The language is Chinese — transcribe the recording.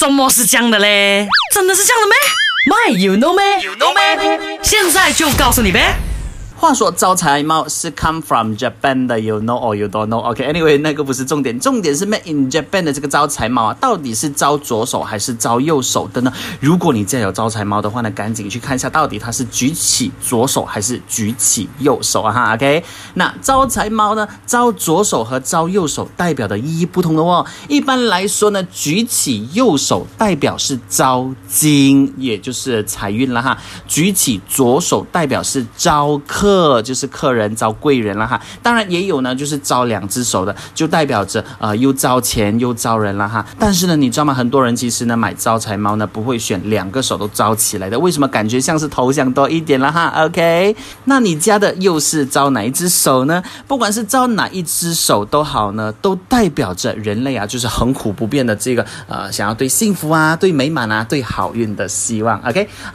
怎么是这样的嘞？真的是这样的咩？My you know 咩？You know 咩？现在就告诉你呗。话说招财猫是 come from Japan 的，you know or you don't know。OK，anyway，那个不是重点，重点是 made in Japan 的这个招财猫啊，到底是招左手还是招右手的呢？如果你家有招财猫的话呢，赶紧去看一下，到底它是举起左手还是举起右手啊哈。OK，那招财猫呢，招左手和招右手代表的意义不同的哦。一般来说呢，举起右手代表是招金，也就是财运了哈；举起左手代表是招客。客就是客人招贵人了哈，当然也有呢，就是招两只手的，就代表着呃又招钱又招人了哈。但是呢，你知道吗？很多人其实呢买招财猫呢不会选两个手都招起来的，为什么？感觉像是头像多一点了哈。OK，那你家的又是招哪一只手呢？不管是招哪一只手都好呢，都代表着人类啊，就是恒苦不变的这个呃想要对幸福啊、对美满啊、对好运的希望。OK，